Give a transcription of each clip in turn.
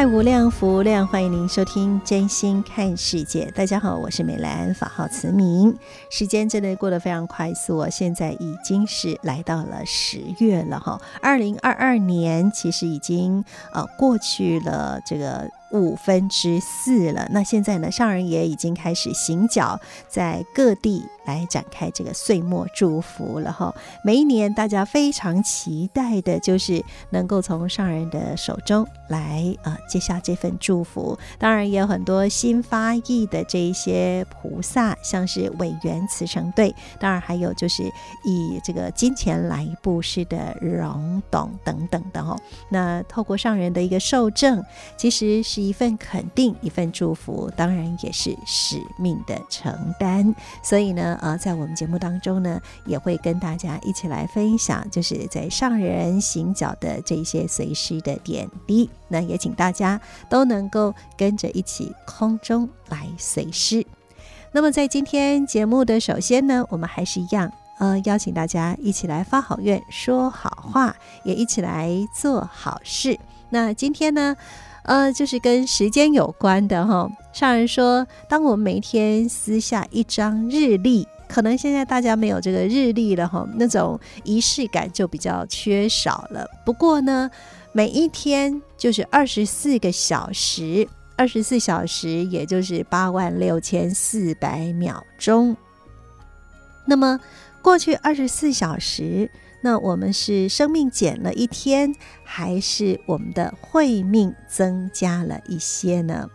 爱无量，福无量，欢迎您收听《真心看世界》。大家好，我是美兰，法号慈明。时间真的过得非常快速哦，现在已经是来到了十月了哈。二零二二年其实已经呃过去了这个五分之四了。那现在呢，上人也已经开始行脚在各地。来展开这个岁末祝福了哈！每一年大家非常期待的就是能够从上人的手中来呃接下这份祝福。当然也有很多新发意的这一些菩萨，像是委员慈诚队，当然还有就是以这个金钱来布施的荣董等等的哈。那透过上人的一个受证，其实是一份肯定，一份祝福，当然也是使命的承担。所以呢。呃，在我们节目当中呢，也会跟大家一起来分享，就是在上人行脚的这些随师的点滴。那也请大家都能够跟着一起空中来随师。那么在今天节目的首先呢，我们还是一样，呃，邀请大家一起来发好愿、说好话，也一起来做好事。那今天呢，呃，就是跟时间有关的哈。上人说，当我们每天撕下一张日历，可能现在大家没有这个日历了哈，那种仪式感就比较缺少了。不过呢，每一天就是二十四个小时，二十四小时也就是八万六千四百秒钟。那么过去二十四小时。那我们是生命减了一天，还是我们的慧命增加了一些呢？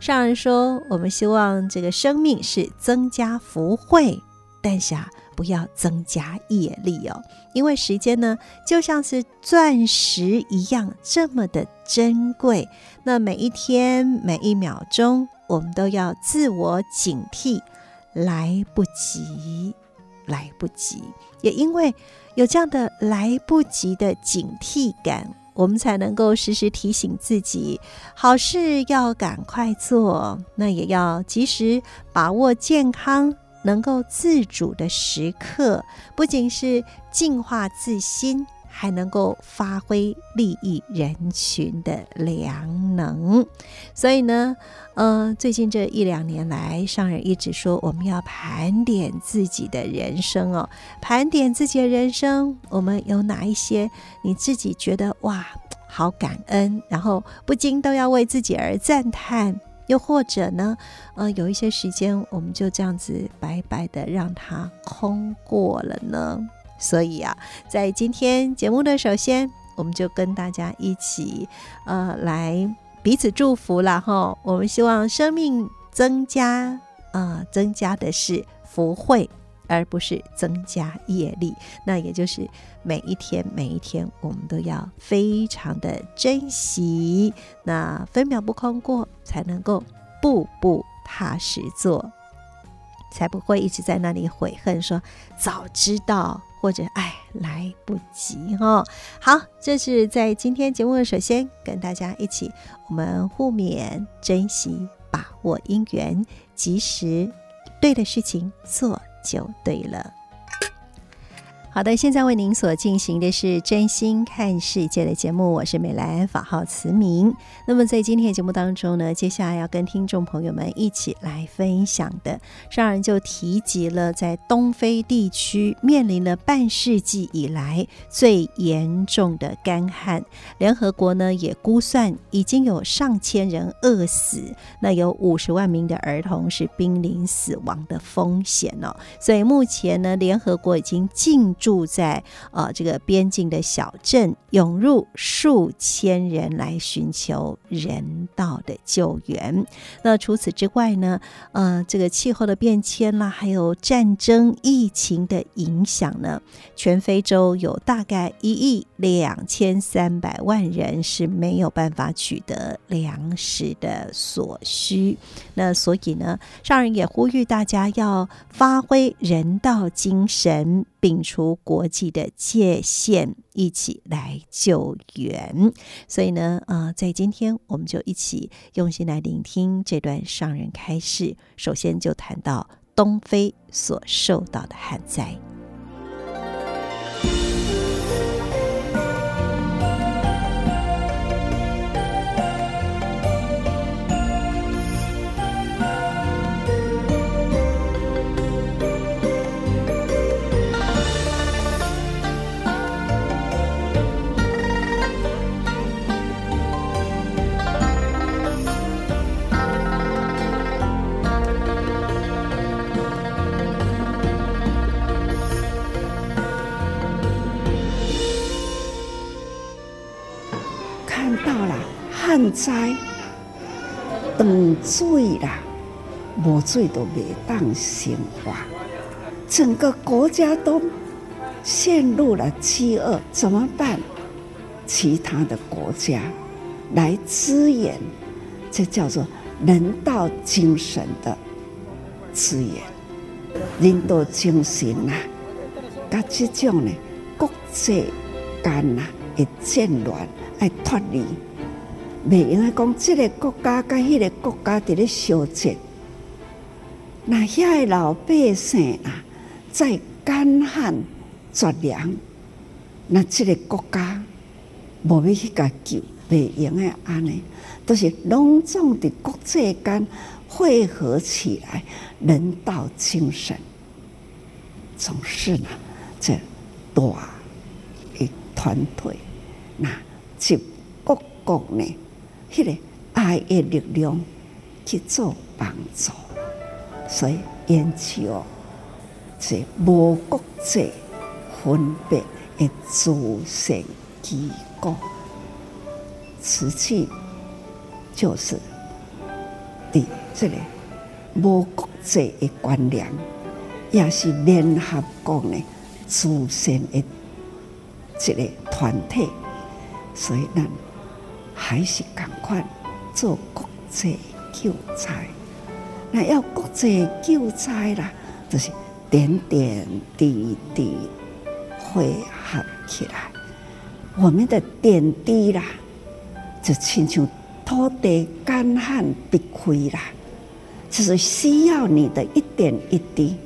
上人说，我们希望这个生命是增加福慧，但是啊，不要增加业力哦。因为时间呢，就像是钻石一样这么的珍贵。那每一天每一秒钟，我们都要自我警惕，来不及，来不及。也因为有这样的来不及的警惕感，我们才能够时时提醒自己，好事要赶快做，那也要及时把握健康能够自主的时刻，不仅是净化自心。还能够发挥利益人群的良能，所以呢，呃，最近这一两年来，上人一直说我们要盘点自己的人生哦，盘点自己的人生，我们有哪一些你自己觉得哇，好感恩，然后不禁都要为自己而赞叹，又或者呢，呃，有一些时间我们就这样子白白的让它空过了呢？所以啊，在今天节目的首先，我们就跟大家一起，呃，来彼此祝福了哈。我们希望生命增加，呃，增加的是福慧，而不是增加业力。那也就是每一天每一天，我们都要非常的珍惜，那分秒不空过，才能够步步踏实做，才不会一直在那里悔恨说早知道。或者哎，来不及哈、哦。好，这是在今天节目的首先跟大家一起，我们互勉，珍惜，把握因缘，及时对的事情做就对了。好的，现在为您所进行的是真心看世界的节目，我是美兰，法号慈明。那么在今天的节目当中呢，接下来要跟听众朋友们一起来分享的，上人就提及了在东非地区面临了半世纪以来最严重的干旱，联合国呢也估算已经有上千人饿死，那有五十万名的儿童是濒临死亡的风险哦。所以目前呢，联合国已经进住在呃这个边境的小镇，涌入数千人来寻求人道的救援。那除此之外呢，呃，这个气候的变迁啦，还有战争、疫情的影响呢，全非洲有大概一亿两千三百万人是没有办法取得粮食的所需。那所以呢，上人也呼吁大家要发挥人道精神。摒除国际的界限，一起来救援。所以呢，呃，在今天我们就一起用心来聆听这段上人开示。首先就谈到东非所受到的旱灾。旱灾断水啦，无水都未当生活，整个国家都陷入了饥饿，怎么办？其他的国家来支援，这叫做人道精神的支援，人道精神呐，甲这种呢国际间呐的战乱爱脱离。袂用来讲，这个国家跟迄个国家伫咧相战，那遐个老百姓啊，在干旱绝粮，那这个国家无要去甲救，袂用诶安尼，都是隆重的国际间汇合起来，人道精神，总是呢，这大一团队，那就各国呢。迄个爱的力量去做帮助，所以研究是无国界分别的慈善机构，实际就是的这个无国界的观念，也是联合国的慈善的一个团体，所以咱。还是赶快做国际救灾，那要国际救灾啦，就是点点滴滴汇合起来。我们的点滴啦，就亲像土地干旱必亏啦，就是需要你的一点一滴，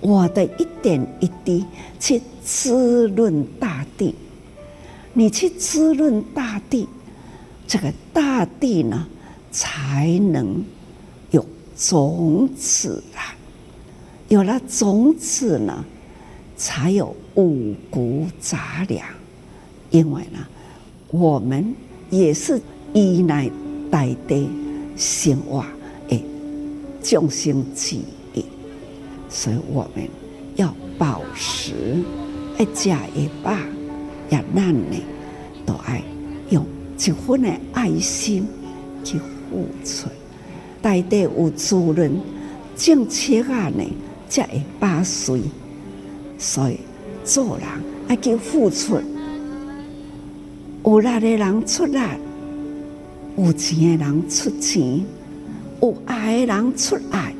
我的一点一滴去滋润大地，你去滋润大地。这个大地呢，才能有种子啊！有了种子呢，才有五谷杂粮。因为呢，我们也是依赖大地生活的众生之一，所以我们要保持一家一爸，要让你都爱用。一份的爱心去付出，大地有滋润，种切啊呢才会巴水。所以做人要去付出，有力的人出力，有钱的人出钱，有爱的人出爱，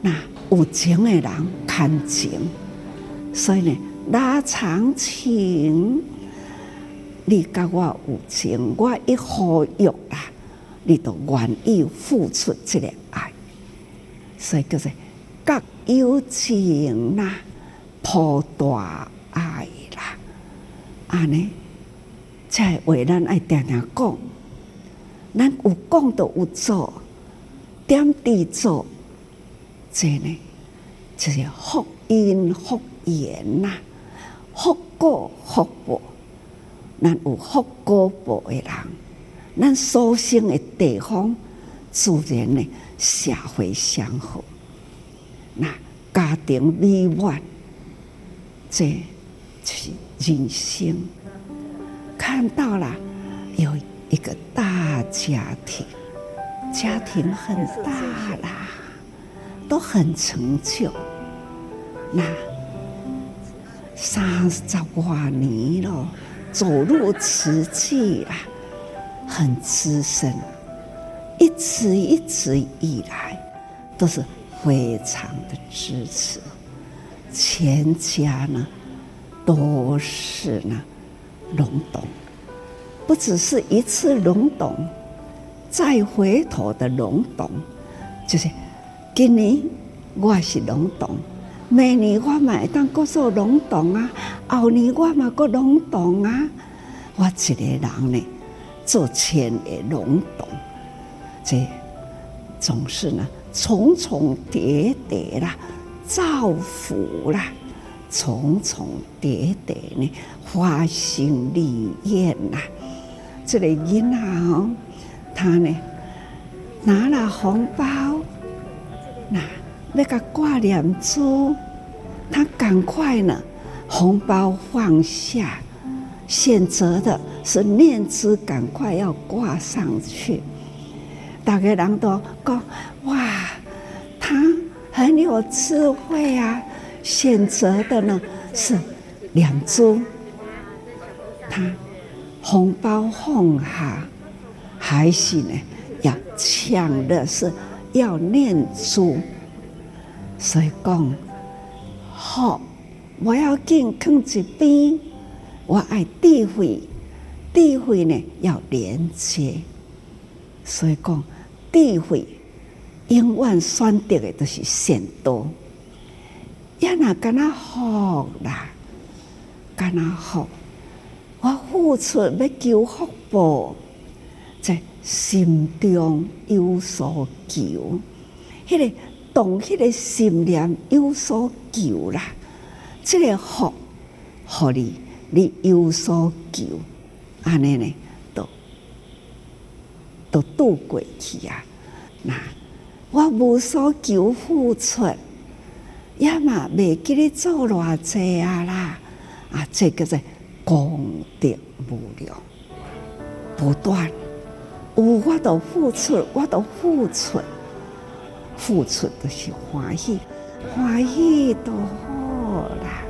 那有情的人看情，所以呢，拉长情。你甲我有情，我一呼吁啦，你都愿意付出这个爱，所以叫做各有情啦，抱大爱啦，安尼，才为咱爱定定讲，咱有讲都有做，点滴做，这呢，就是福音福缘呐，福果福报，咱有福果报的人，咱所生的地方，自然呢，社会祥和，那家庭美满。这就是人生，看到了有一个大家庭，家庭很大啦，都很成就。那三十多年了，走入瓷器啊，很资深，一直一直以来都是非常的支持。全家呢都是呢隆懂，不只是一次隆懂，再回头的隆懂，就是今年我是隆懂，明年我嘛会当搁做隆懂啊，后年我嘛搁隆懂啊，我一个人呢做千个隆懂，这总是呢重重叠叠啦。造福啦，重重叠叠呢，花心绿叶呐。这个银行哦，他呢拿了红包，那那个挂念珠，他赶快呢，红包放下，选择的是念珠，赶快要挂上去。大家人都讲哇，他。很有智慧啊！选择的呢是两株，他红包放下，还是呢要抢的是要念珠，所以讲好，我要健康一边，我爱智慧，智慧呢要连接，所以讲智慧。永远选择的都是善道，也那干那好啦，干那好，我付出要求福报，在心中有所求，迄个动，迄个心念有所求啦，这个福，互你你有所求，安尼呢，都都渡过去啊，那。我无所求付出，也嘛未记你做偌济啊啦！啊，这个是功德无量，不断。有我都付出，我都付出，付出的是欢喜，欢喜都好啦。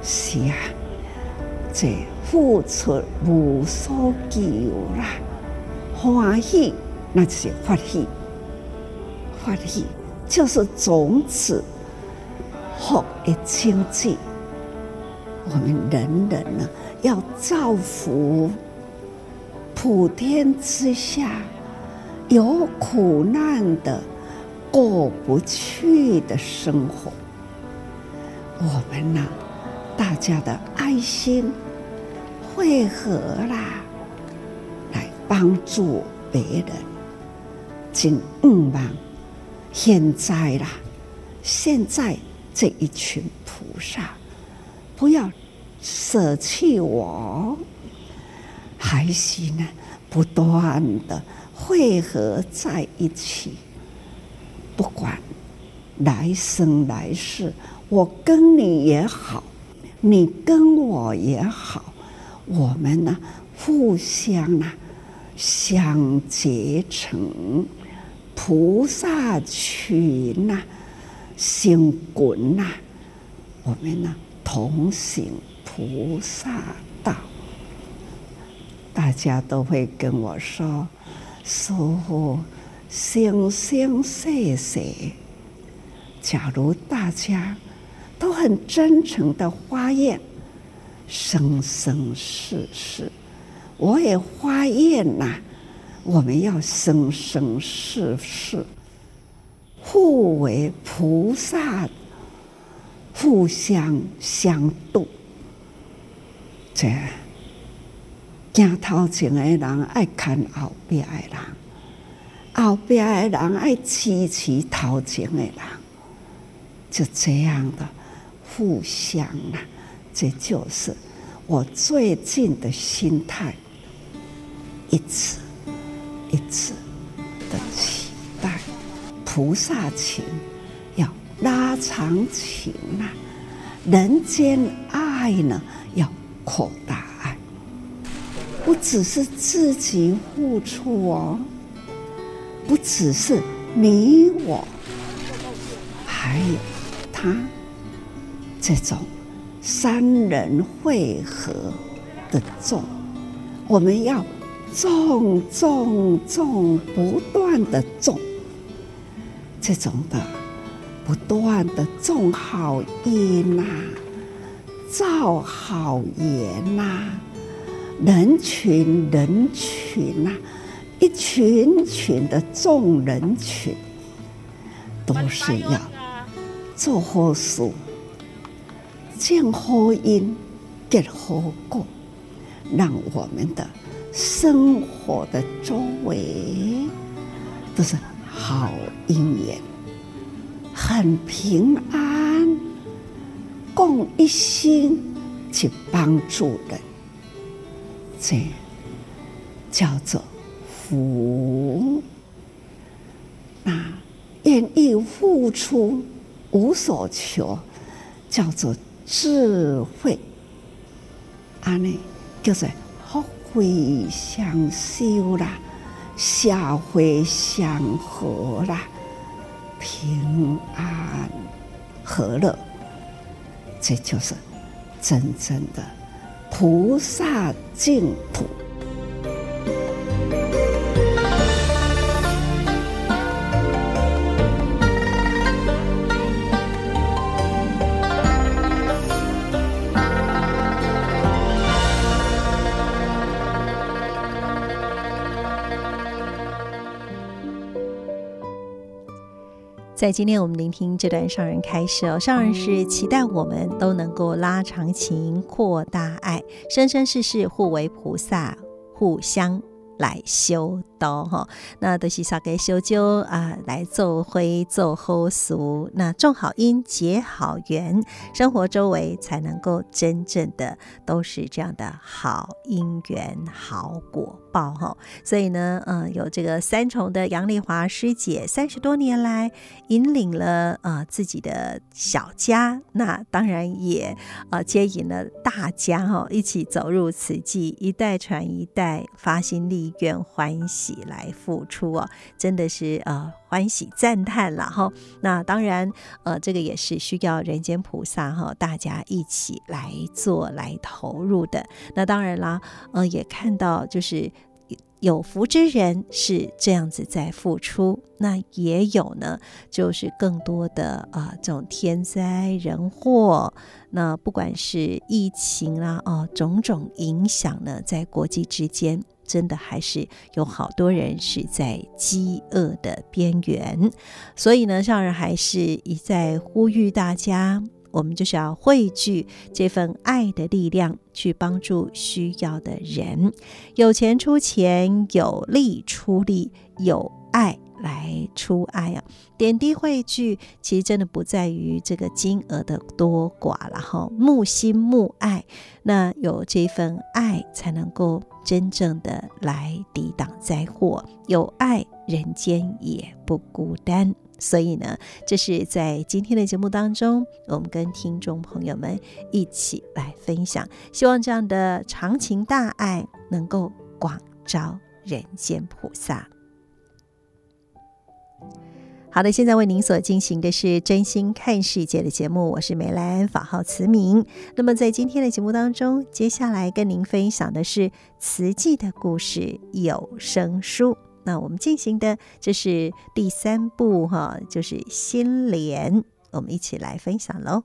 是啊，这付出无所求啦，欢喜那就是欢喜。欢喜就是种子，福的经济。我们人人呢，要造福普天之下有苦难的过不去的生活。我们呢，大家的爱心汇合啦，来帮助别人，尽愿望。现在啦，现在这一群菩萨，不要舍弃我，还是呢，不断的汇合在一起。不管来生来世，我跟你也好，你跟我也好，我们呢，互相呢，相结成。菩萨群呐、啊，行滚呐，我们呢同行菩萨道。大家都会跟我说：“师父，生生世世，假如大家都很真诚的发愿，生生世世，我也发愿呐。”我们要生生世世互为菩萨，互相相度。这行头前的人爱看后边的人，后边的人爱支持头前的人，就这样的互相啊，这就是我最近的心态，一次一次的期待，菩萨情要拉长情啊，人间爱呢要扩大爱，不只是自己付出哦，不只是你我，还有他，这种三人会合的众，我们要种种种不断的种，这种的不断的种好因呐、造好业呐、人群人群呐、一群群的众人群，都是要做好事、见好因、结好果，让我们的生活的周围都是好姻缘，很平安。共一心去帮助人，这叫做福。那愿意付出无所求，叫做智慧。安尼叫做福慧双修啦，社会祥和啦，平安和乐。这就是真正的菩萨净土。在今天我们聆听这段上人开示哦，上人是期待我们都能够拉长情、扩大爱，生生世世互为菩萨，互相来修。刀哈，那都是少给修修啊，来做灰做后俗，那种好因结好缘，生活周围才能够真正的都是这样的好因缘好果报哈。所以呢，嗯，有这个三重的杨丽华师姐三十多年来引领了呃自己的小家，那当然也呃接引了大家哈，一起走入慈济，一代传一代，发心立愿欢喜。己来付出哦，真的是呃欢喜赞叹了哈。那当然呃，这个也是需要人间菩萨哈，大家一起来做来投入的。那当然啦，呃，也看到就是有福之人是这样子在付出，那也有呢，就是更多的啊、这种天灾人祸，那不管是疫情啦哦，种种影响呢，在国际之间。真的还是有好多人是在饥饿的边缘，所以呢，上人还是一再呼吁大家，我们就是要汇聚这份爱的力量，去帮助需要的人，有钱出钱，有力出力，有爱来出爱啊！点滴汇聚，其实真的不在于这个金额的多寡，然后木心木爱，那有这份爱才能够。真正的来抵挡灾祸，有爱，人间也不孤单。所以呢，这是在今天的节目当中，我们跟听众朋友们一起来分享。希望这样的长情大爱能够广招人间菩萨。好的，现在为您所进行的是真心看世界的节目，我是梅兰，法号慈明。那么在今天的节目当中，接下来跟您分享的是慈济的故事有声书。那我们进行的这是第三部哈，就是心莲，我们一起来分享喽。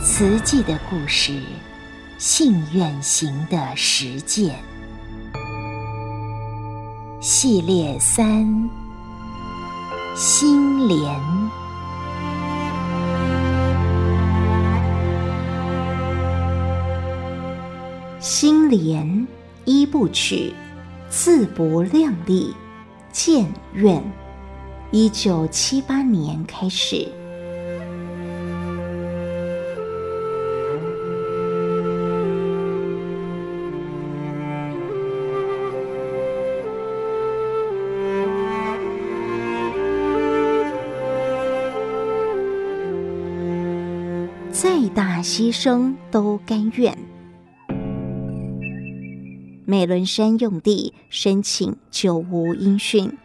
慈济的故事，信愿行的实践。系列三：心莲。心莲一部曲，自不量力，建院。一九七八年开始。牺牲都甘愿。美仑山用地申请久无音讯，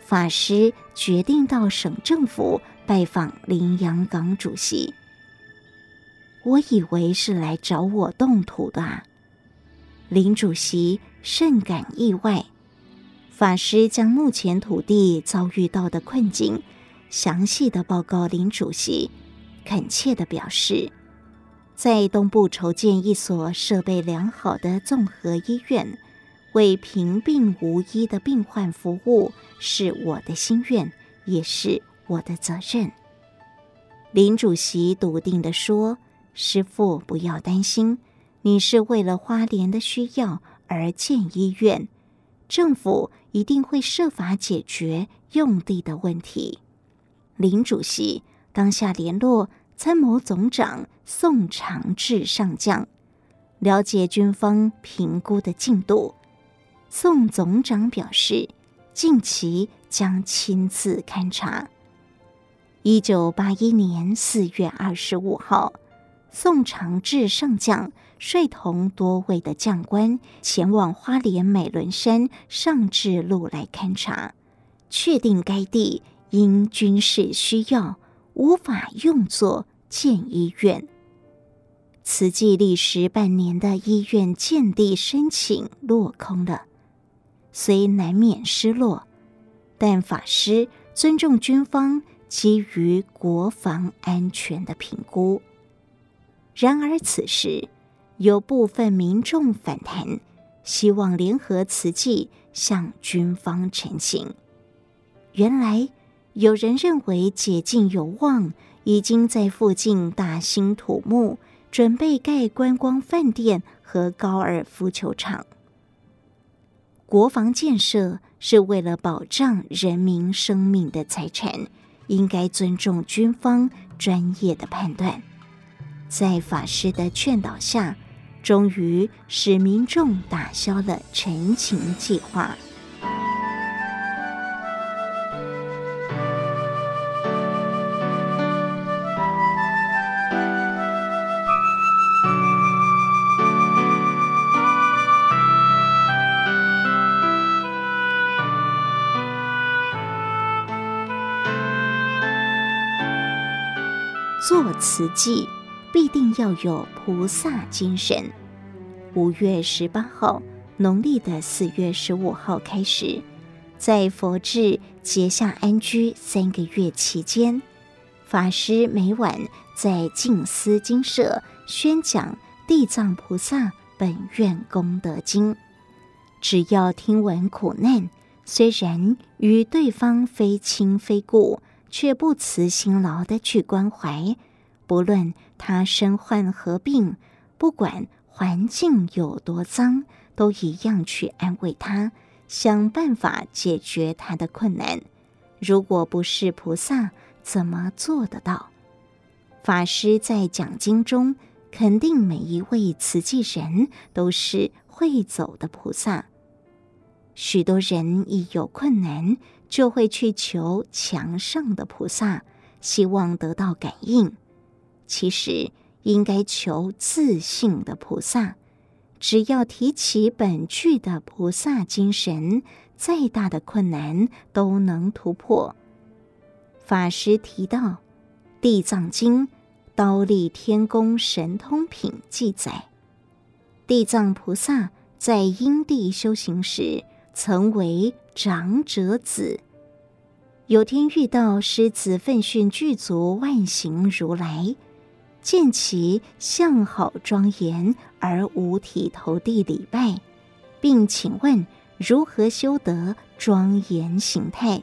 法师决定到省政府拜访林洋港主席。我以为是来找我动土的，林主席甚感意外。法师将目前土地遭遇到的困境详细的报告林主席。恳切的表示，在东部筹建一所设备良好的综合医院，为贫病无医的病患服务，是我的心愿，也是我的责任。林主席笃定地说：“师父不要担心，你是为了花莲的需要而建医院，政府一定会设法解决用地的问题。”林主席。当下联络参谋总长宋长志上将，了解军方评估的进度。宋总长表示，近期将亲自勘察。一九八一年四月二十五号，宋长志上将率同多位的将官前往花莲美仑山上志路来勘察，确定该地因军事需要。无法用作建医院，慈济历时半年的医院建地申请落空了，虽难免失落，但法师尊重军方基于国防安全的评估。然而此时有部分民众反弹，希望联合慈济向军方陈情。原来。有人认为解禁有望，已经在附近大兴土木，准备盖观光饭店和高尔夫球场。国防建设是为了保障人民生命的财产，应该尊重军方专业的判断。在法师的劝导下，终于使民众打消了陈情计划。慈济，必定要有菩萨精神。五月十八号，农历的四月十五号开始，在佛智结下安居三个月期间，法师每晚在静思精舍宣讲《地藏菩萨本愿功德经》。只要听闻苦难，虽然与对方非亲非故。却不辞辛劳的去关怀，不论他身患何病，不管环境有多脏，都一样去安慰他，想办法解决他的困难。如果不是菩萨，怎么做得到？法师在讲经中肯定每一位慈济人都是会走的菩萨。许多人一有困难。就会去求墙上的菩萨，希望得到感应。其实应该求自信的菩萨。只要提起本具的菩萨精神，再大的困难都能突破。法师提到《地藏经》《刀利天宫神通品》记载，地藏菩萨在因地修行时，曾为长者子，有天遇到狮子奋迅具足万行如来，见其相好庄严而五体投地礼拜，并请问如何修得庄严形态。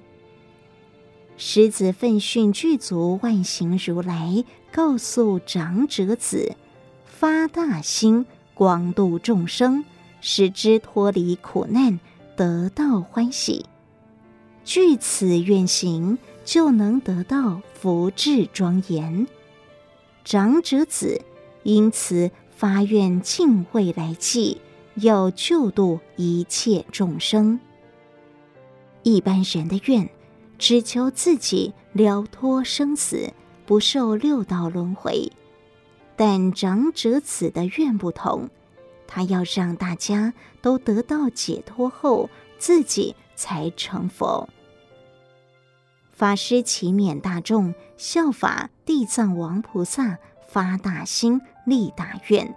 师子奋训具足万行如来，告诉长者子，发大心，广度众生，使之脱离苦难，得到欢喜。据此愿行，就能得到福智庄严。长者子因此发愿尽未来际，要救度一切众生。一般人的愿。只求自己了脱生死，不受六道轮回。但长者子的愿不同，他要让大家都得到解脱后，自己才成佛。法师祈勉大众效法地藏王菩萨，发大心立大愿：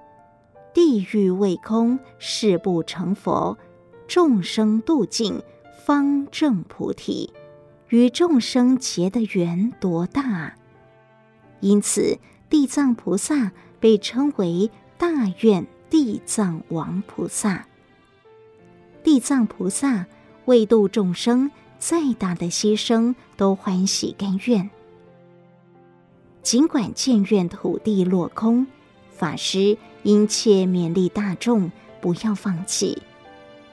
地狱未空，誓不成佛；众生度尽，方证菩提。与众生结的缘多大，因此地藏菩萨被称为大愿地藏王菩萨。地藏菩萨为度众生，再大的牺牲都欢喜甘愿。尽管建院土地落空，法师殷切勉励大众不要放弃，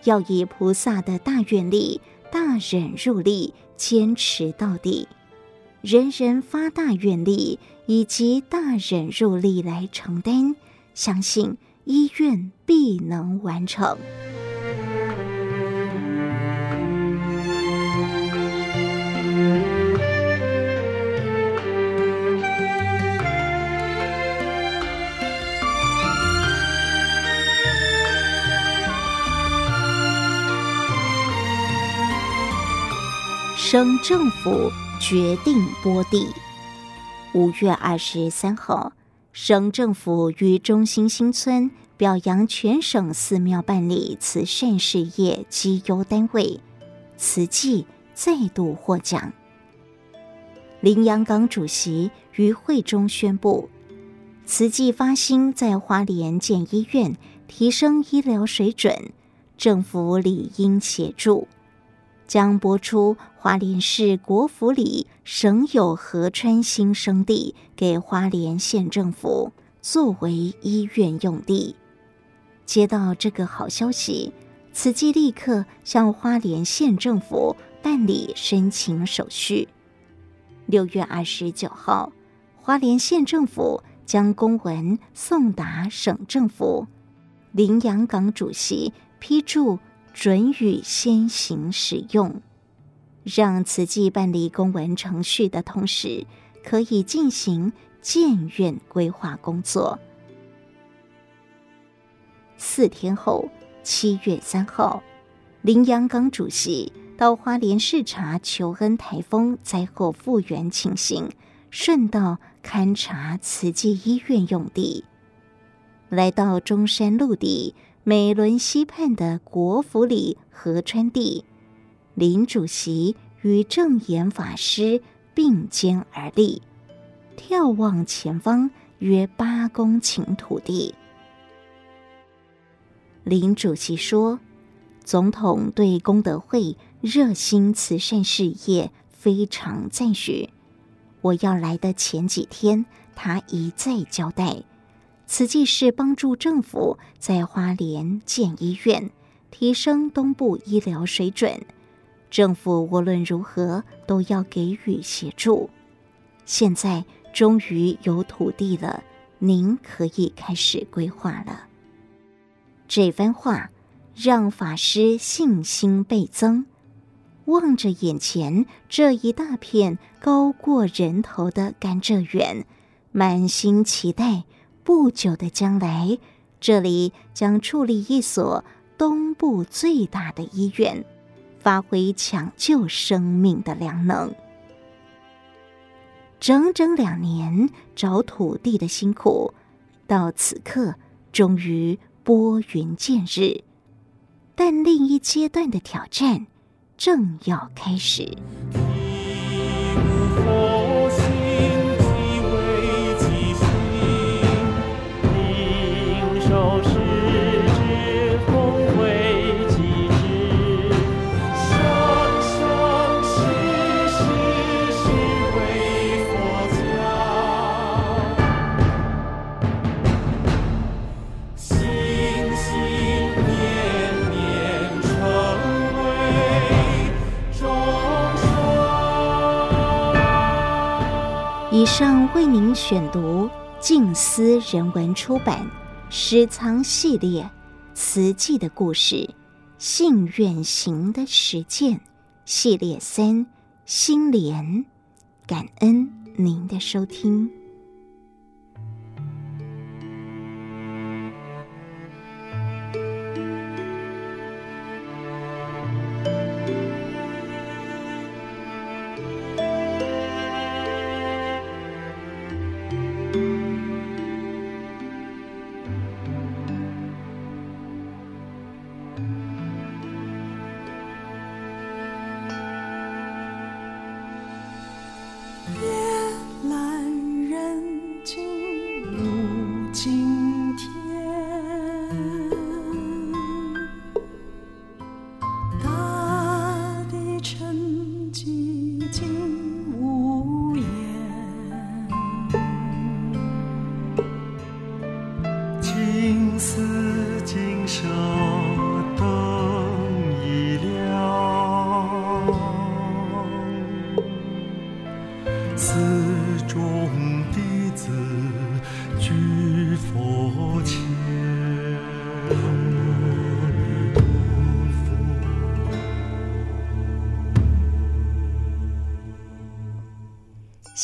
要以菩萨的大愿力、大忍入力。坚持到底，人人发大愿力以及大忍入力来承担，相信一愿必能完成。省政府决定拨地。五月二十三号，省政府于中心新村表扬全省寺庙办理慈善事业绩优单位，慈济再度获奖。林洋港主席于会中宣布，慈济发心在花莲建医院，提升医疗水准，政府理应协助。将拨出花莲市国府里省有河川新生地给花莲县政府作为医院用地。接到这个好消息，慈济立刻向花莲县政府办理申请手续。六月二十九号，花莲县政府将公文送达省政府，林洋港主席批注。准予先行使用，让慈济办理公文程序的同时，可以进行建院规划工作。四天后，七月三号，林洋刚主席到花莲视察求恩台风灾后复原情形，顺道勘察慈济医院用地，来到中山陆地。美仑溪畔的国府里河川地，林主席与正言法师并肩而立，眺望前方约八公顷土地。林主席说：“总统对功德会热心慈善事业非常赞许。我要来的前几天，他一再交代。”此计是帮助政府在花莲建医院，提升东部医疗水准。政府无论如何都要给予协助。现在终于有土地了，您可以开始规划了。这番话让法师信心倍增，望着眼前这一大片高过人头的甘蔗园，满心期待。不久的将来，这里将矗立一所东部最大的医院，发挥抢救生命的良能。整整两年找土地的辛苦，到此刻终于拨云见日，但另一阶段的挑战正要开始。以上为您选读静思人文出版《诗藏系列》词记的故事，信远行的实践系列三心莲，感恩您的收听。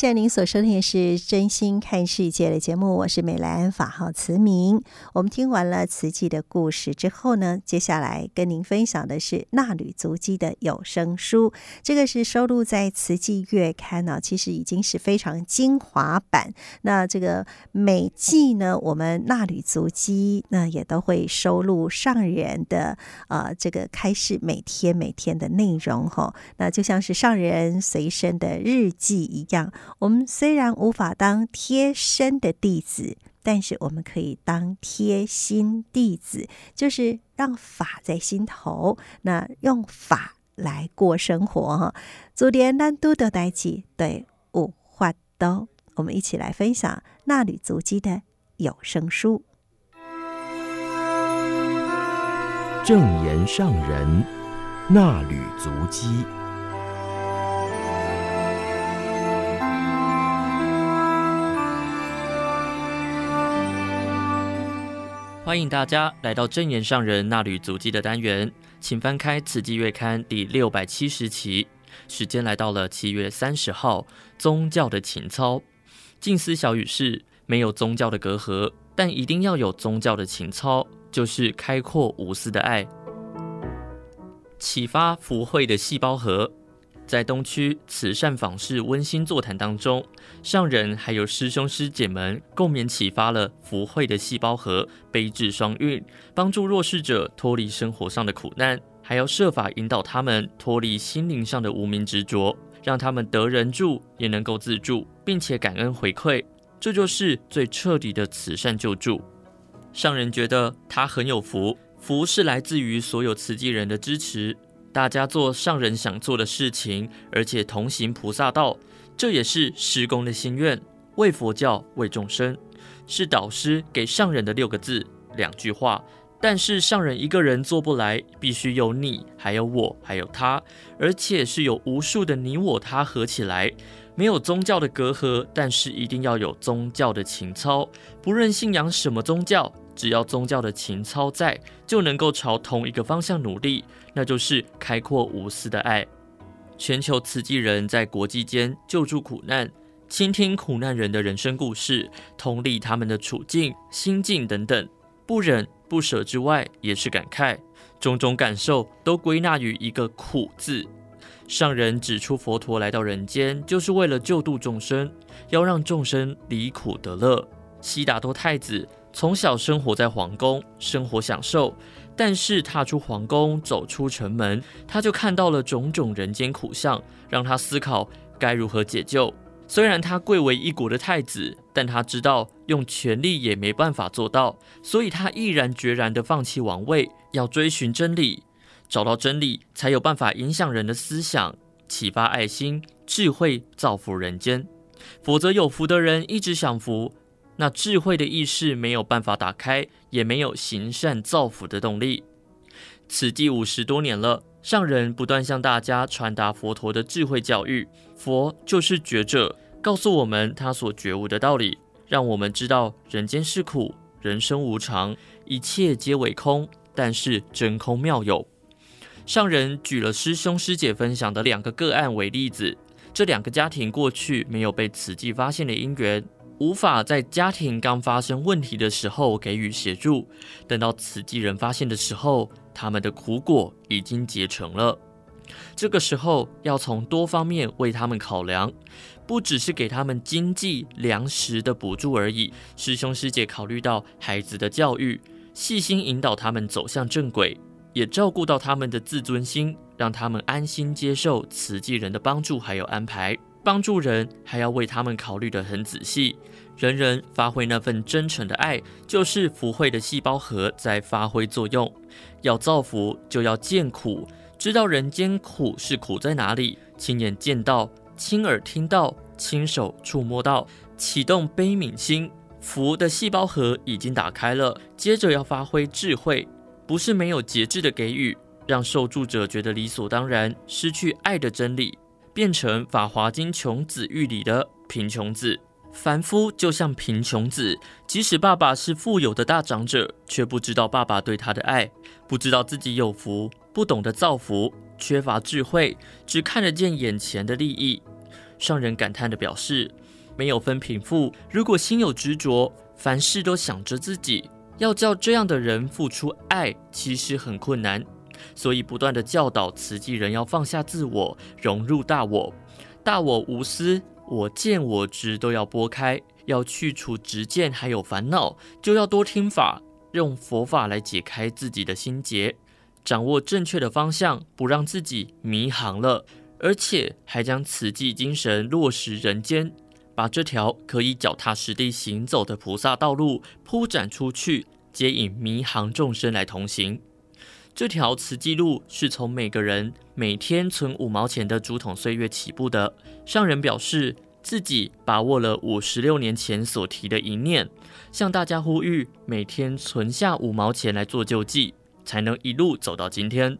现在您所收听的是《真心看世界》的节目，我是美兰，法号慈明。我们听完了慈济的故事之后呢，接下来跟您分享的是纳履足迹的有声书。这个是收录在《慈济月刊》呢，其实已经是非常精华版。那这个每季呢，我们纳履足迹那也都会收录上人的呃这个开示，每天每天的内容哈。那就像是上人随身的日记一样。我们虽然无法当贴身的弟子，但是我们可以当贴心弟子，就是让法在心头，那用法来过生活哈。昨天南都的代记对五花刀，我们一起来分享衲履足迹的有声书。正言上人衲履足迹。欢迎大家来到证严上人那旅足迹的单元，请翻开《慈济月刊》第六百七十期。时间来到了七月三十号，宗教的情操。静思小语是：没有宗教的隔阂，但一定要有宗教的情操，就是开阔无私的爱，启发福慧的细胞核。在东区慈善访视温馨座谈当中，上人还有师兄师姐们共勉启发了福慧的细胞核，悲智双运，帮助弱势者脱离生活上的苦难，还要设法引导他们脱离心灵上的无明执着，让他们得人助，也能够自助，并且感恩回馈，这就是最彻底的慈善救助。上人觉得他很有福，福是来自于所有慈济人的支持。大家做上人想做的事情，而且同行菩萨道，这也是师公的心愿。为佛教，为众生，是导师给上人的六个字、两句话。但是上人一个人做不来，必须有你，还有我，还有他，而且是有无数的你我他合起来。没有宗教的隔阂，但是一定要有宗教的情操。不论信仰什么宗教。只要宗教的情操在，就能够朝同一个方向努力，那就是开阔无私的爱。全球慈济人在国际间救助苦难，倾听苦难人的人生故事，同理他们的处境、心境等等，不忍不舍之外，也是感慨，种种感受都归纳于一个“苦”字。上人指出，佛陀来到人间，就是为了救度众生，要让众生离苦得乐。悉达多太子。从小生活在皇宫，生活享受，但是踏出皇宫，走出城门，他就看到了种种人间苦相，让他思考该如何解救。虽然他贵为一国的太子，但他知道用权力也没办法做到，所以他毅然决然地放弃王位，要追寻真理，找到真理，才有办法影响人的思想，启发爱心、智慧，造福人间。否则，有福的人一直享福。那智慧的意识没有办法打开，也没有行善造福的动力。此地五十多年了，上人不断向大家传达佛陀的智慧教育。佛就是觉者，告诉我们他所觉悟的道理，让我们知道人间是苦，人生无常，一切皆为空，但是真空妙有。上人举了师兄师姐分享的两个个案为例子，这两个家庭过去没有被慈济发现的因缘，无法在家庭刚发生问题的时候给予协助，等到慈济人发现的时候，他们的苦果已经结成了。这个时候要从多方面为他们考量，不只是给他们经济粮食的补助而已。师兄师姐考虑到孩子的教育，细心引导他们走向正轨。也照顾到他们的自尊心，让他们安心接受慈济人的帮助还有安排。帮助人还要为他们考虑得很仔细，人人发挥那份真诚的爱，就是福慧的细胞核在发挥作用。要造福，就要见苦，知道人间苦是苦在哪里，亲眼见到，亲耳听到，亲手触摸到，启动悲悯心，福的细胞核已经打开了。接着要发挥智慧。不是没有节制的给予，让受助者觉得理所当然，失去爱的真理，变成《法华经·穷子喻》里的贫穷子。凡夫就像贫穷子，即使爸爸是富有的大长者，却不知道爸爸对他的爱，不知道自己有福，不懂得造福，缺乏智慧，只看得见眼前的利益。上人感叹地表示：没有分贫富，如果心有执着，凡事都想着自己。要叫这样的人付出爱，其实很困难，所以不断地教导慈济人要放下自我，融入大我，大我无私，我见我执都要拨开，要去除执见还有烦恼，就要多听法，用佛法来解开自己的心结，掌握正确的方向，不让自己迷航了，而且还将慈济精神落实人间。把这条可以脚踏实地行走的菩萨道路铺展出去，接引迷航众生来同行。这条磁记录是从每个人每天存五毛钱的竹筒岁月起步的。上人表示，自己把握了五十六年前所提的一念，向大家呼吁，每天存下五毛钱来做救济，才能一路走到今天。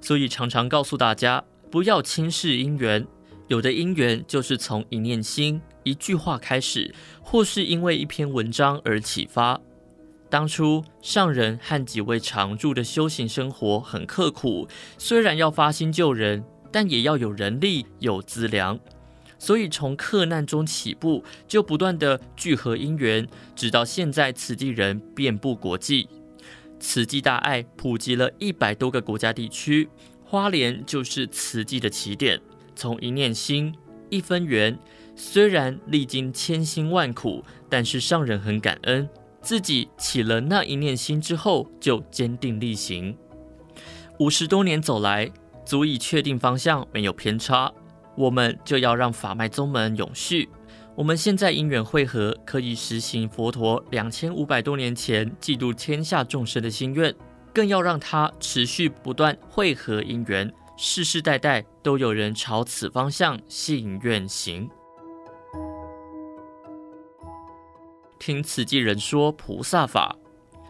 所以常常告诉大家，不要轻视因缘。有的因缘就是从一念心、一句话开始，或是因为一篇文章而启发。当初上人和几位常住的修行生活很刻苦，虽然要发心救人，但也要有人力、有资粮，所以从克难中起步，就不断的聚合因缘，直到现在慈济人遍布国际，慈济大爱普及了一百多个国家地区，花莲就是慈济的起点。从一念心、一分缘，虽然历经千辛万苦，但是上人很感恩，自己起了那一念心之后，就坚定力行。五十多年走来，足以确定方向，没有偏差。我们就要让法脉宗门永续。我们现在因缘会合，可以实行佛陀两千五百多年前济度天下众生的心愿，更要让它持续不断会合因缘。世世代代都有人朝此方向信愿行。听慈济人说菩萨法，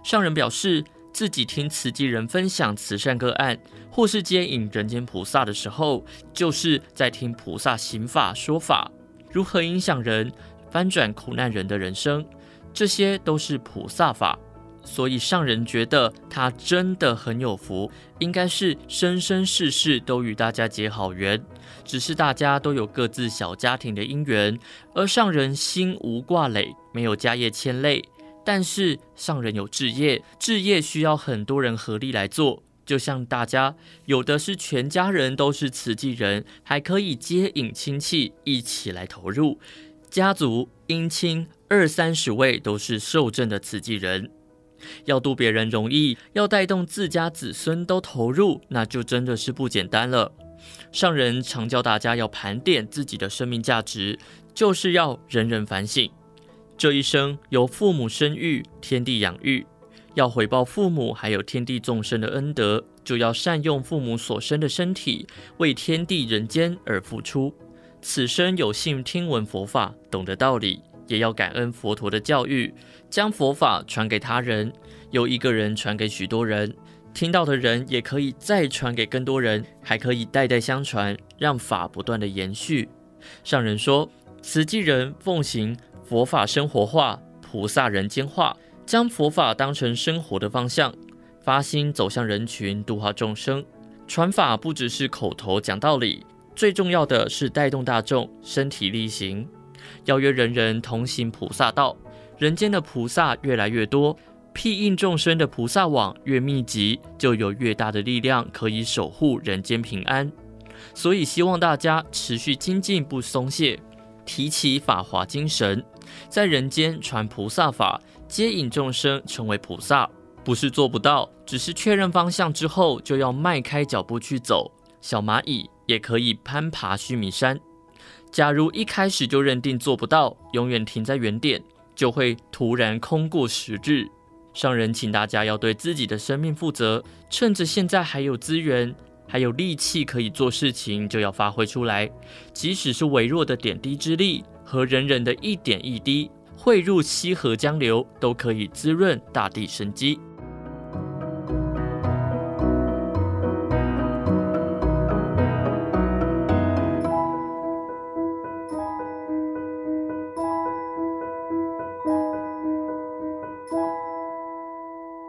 上人表示自己听慈济人分享慈善个案，或是接引人间菩萨的时候，就是在听菩萨行法说法，如何影响人，翻转苦难人的人生，这些都是菩萨法。所以上人觉得他真的很有福，应该是生生世世都与大家结好缘。只是大家都有各自小家庭的因缘，而上人心无挂累，没有家业牵累。但是上人有置业，置业需要很多人合力来做。就像大家有的是全家人都是慈济人，还可以接引亲戚一起来投入，家族姻亲二三十位都是受证的慈济人。要度别人容易，要带动自家子孙都投入，那就真的是不简单了。上人常教大家要盘点自己的生命价值，就是要人人反省。这一生由父母生育，天地养育，要回报父母还有天地众生的恩德，就要善用父母所生的身体，为天地人间而付出。此生有幸听闻佛法，懂得道理。也要感恩佛陀的教育，将佛法传给他人，由一个人传给许多人，听到的人也可以再传给更多人，还可以代代相传，让法不断的延续。上人说，慈济人奉行佛法生活化、菩萨人间化，将佛法当成生活的方向，发心走向人群，度化众生。传法不只是口头讲道理，最重要的是带动大众身体力行，邀约人人同行菩萨道。人间的菩萨越来越多，庇应众生的菩萨网越密集，就有越大的力量可以守护人间平安。所以希望大家持续精进，不松懈，提起法华精神，在人间传菩萨法，接引众生成为菩萨。不是做不到，只是确认方向之后，就要迈开脚步去走。小蚂蚁也可以攀爬须弥山。假如一开始就认定做不到，永远停在原点，就会突然空过时日。上人请大家要对自己的生命负责，趁着现在还有资源、还有力气可以做事情，就要发挥出来。即使是微弱的点滴之力，和人人的一点一滴汇入溪河江流，都可以滋润大地生机。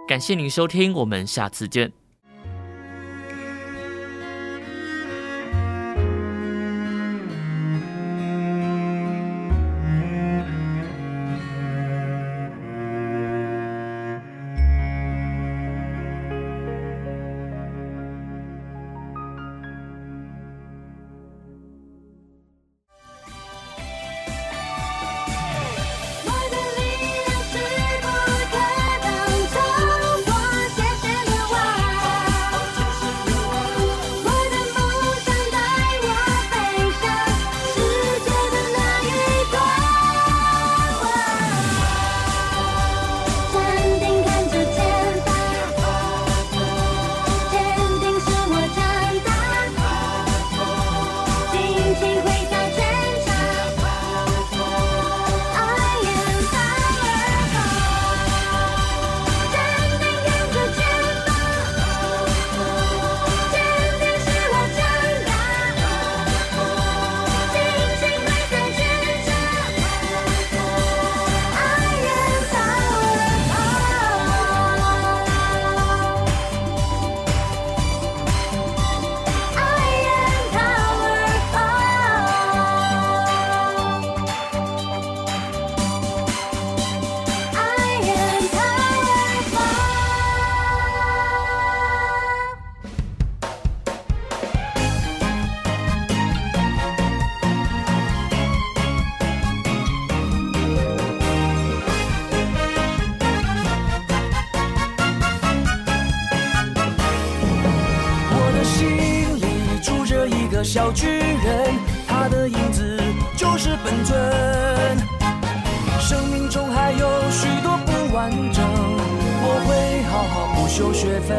感谢您收听，我们下次见。修学分。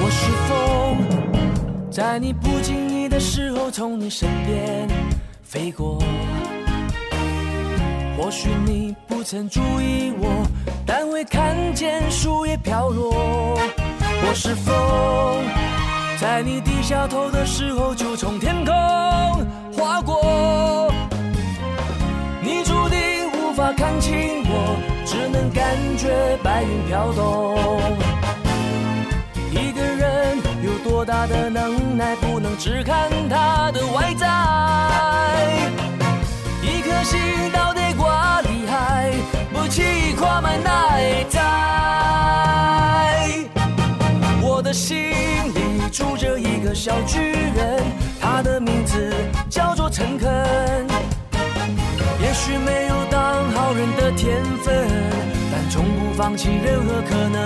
我是风，在你不经意的时候从你身边飞过。或许你不曾注意我。但会看见树叶飘落。我是风，在你低下头的时候就从天空划过。觉白云飘动。一个人有多大的能耐，不能只看他的外在。一颗心到底挂厉害，不气跨满内在。我的心里住着一个小巨人，他的名字叫做诚恳。也许没有当好人的天分，从不放弃任何可能。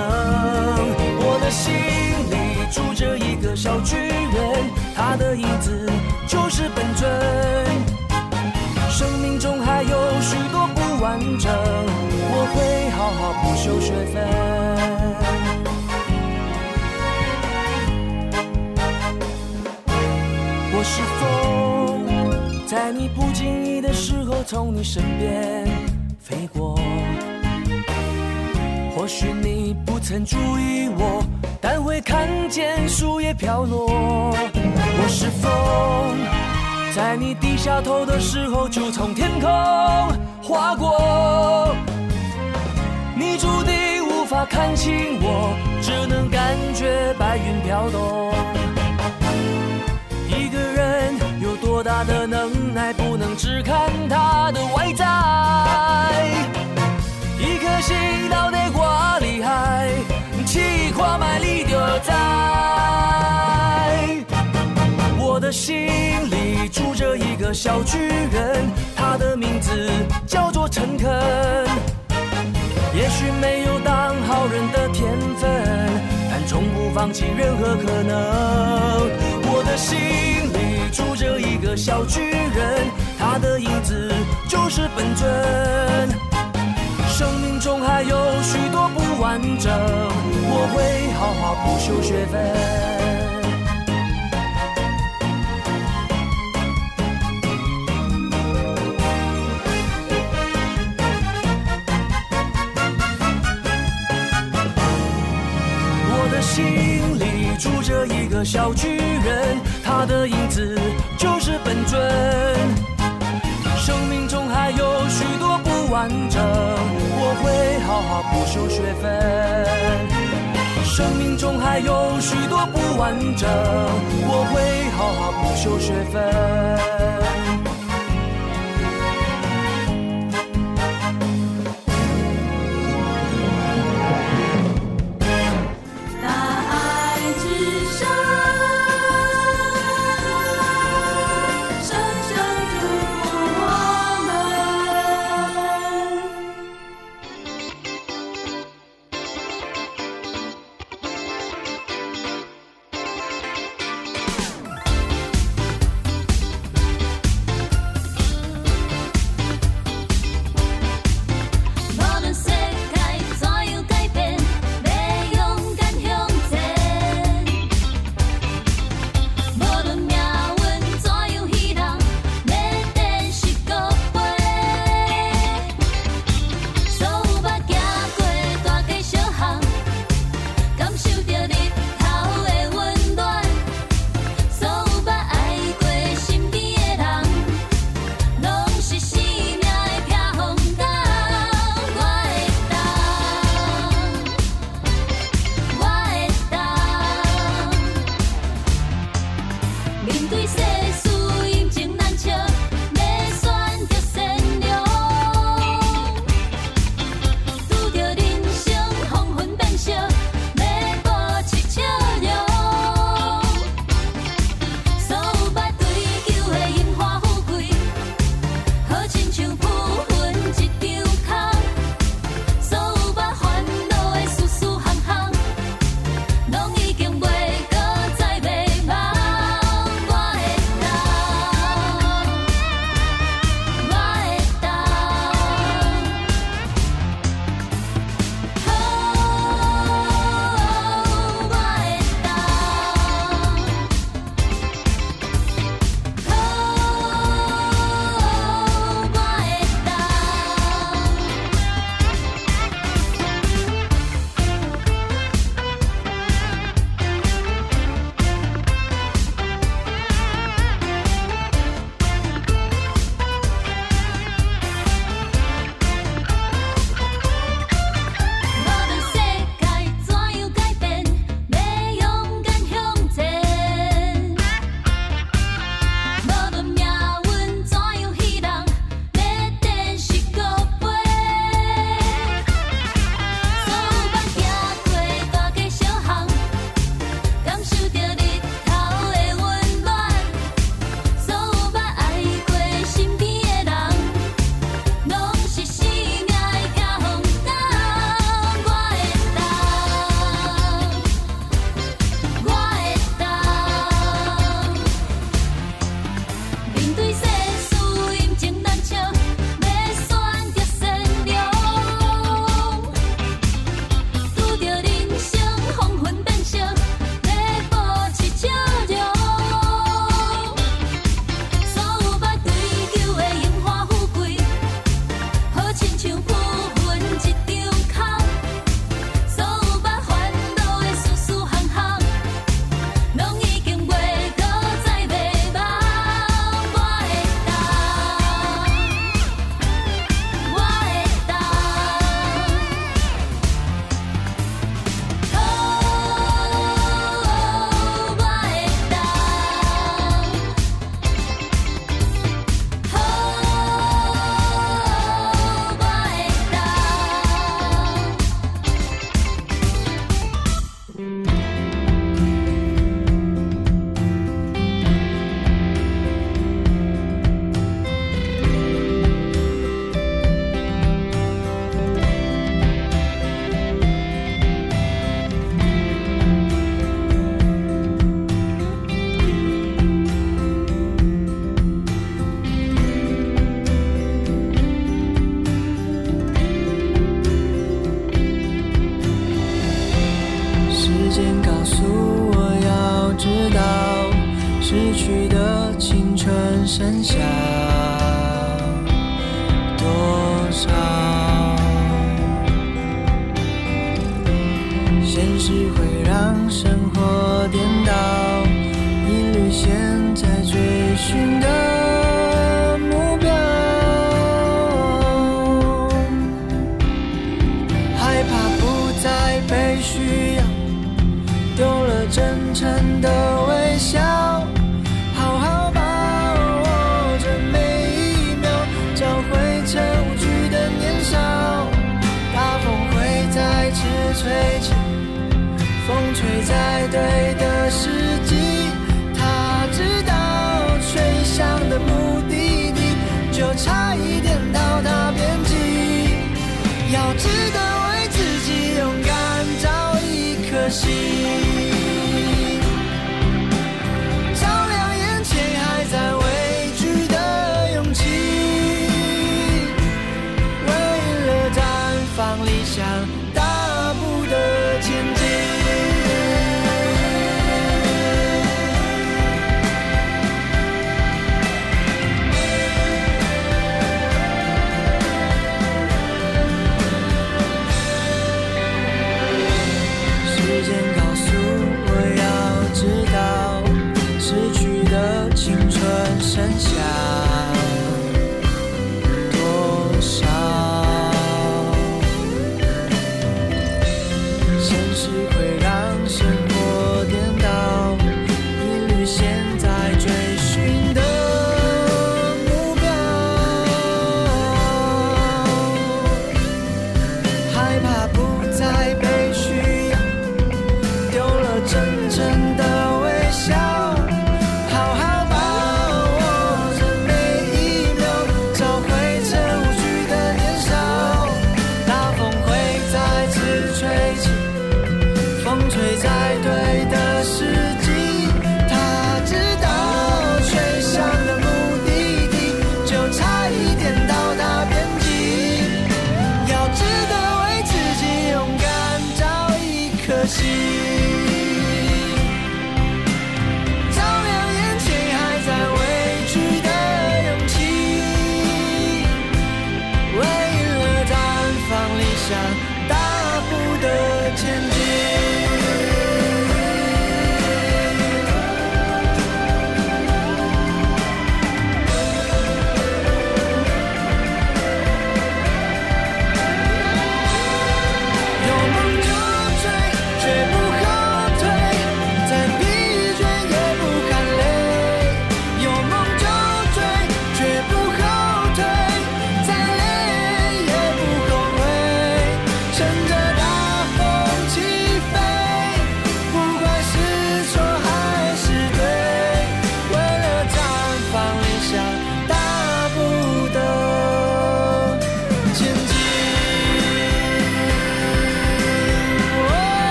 我的心里住着一个小巨人，他的影子就是本尊。生命中还有许多不完整，我会好好补修学分。我是风，在你不经意的时候从你身边飞过。或许你不曾注意我，但会看见树叶飘落。我是风，在你低下头的时候就从天空划过。你注定无法看清我，只能感觉白云飘动。一个人有多大的能耐，不能只看他的外在。一颗心到底挂厉害，气跨卖力就在。我的心里住着一个小巨人，他的名字叫做诚恳。也许没有当好人的天分，但从不放弃任何可能。我的心里住着一个小巨人，他的影子就是本尊。中还有许多不完整，我会好好补修学分。我的心里住着一个小巨人，他的影子就是本尊。生命中还有许多不完整。我会好好补修学分，生命中还有许多不完整，我会好好补修学分。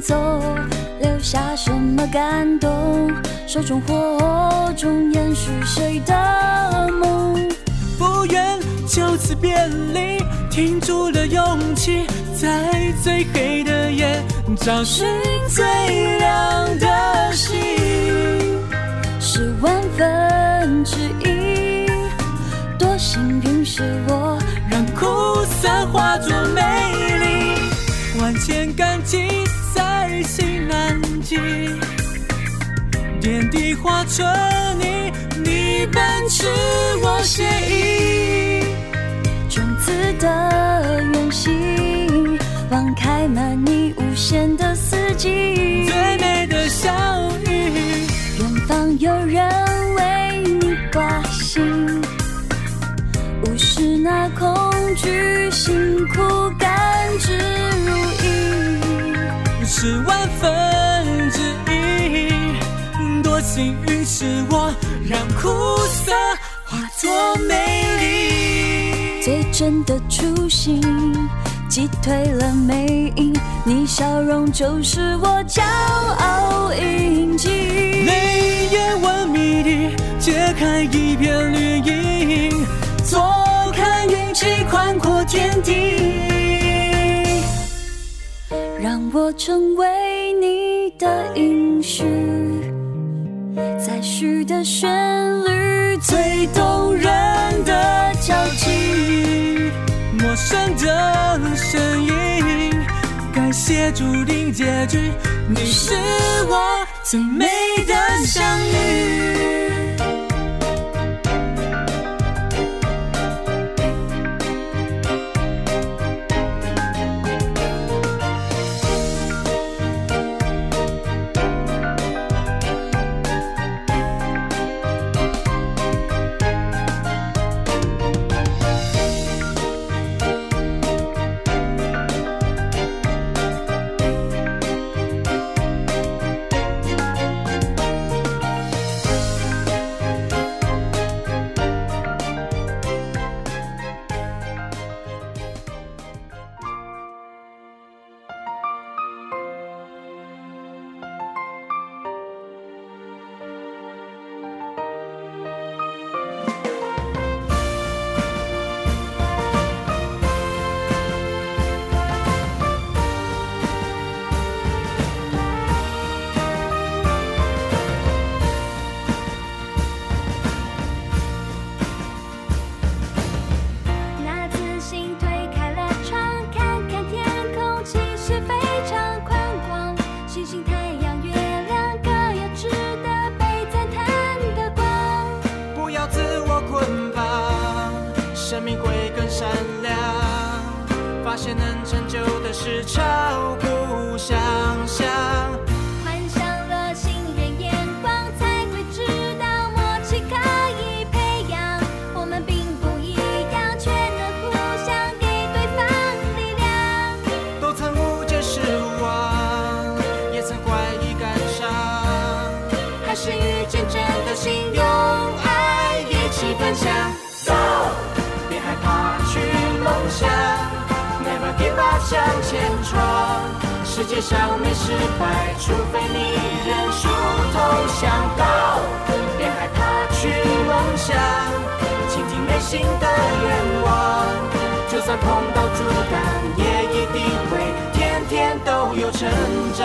走，留下什么感动，手中火种延续谁的梦？不愿就此别离，停住了勇气，在最黑的夜找寻最亮的星，是万分之一。多幸运是我，让苦涩化作美丽，万千感激心难寄。点滴化成你，你奔驰我写意，种子的远行，放开满你无限的四季，最美的相遇，远方有人为你挂心，无视那恐惧，辛苦幸运是我让苦涩化作美丽。最真的初心，击退了魅影，你笑容就是我骄傲印记。泪眼问谜底，揭开一片绿荫，坐看云起宽阔天地，让我成为你的应许。再续的旋律，最动人的交集。陌生的声音，感谢注定结局，你是我最美的相遇。善良发现能成就的事超乎想象。界上没失败，除非你认输投降。到，别害怕去梦想，倾听内心的愿望。就算碰到阻挡，也一定会天天都有成长。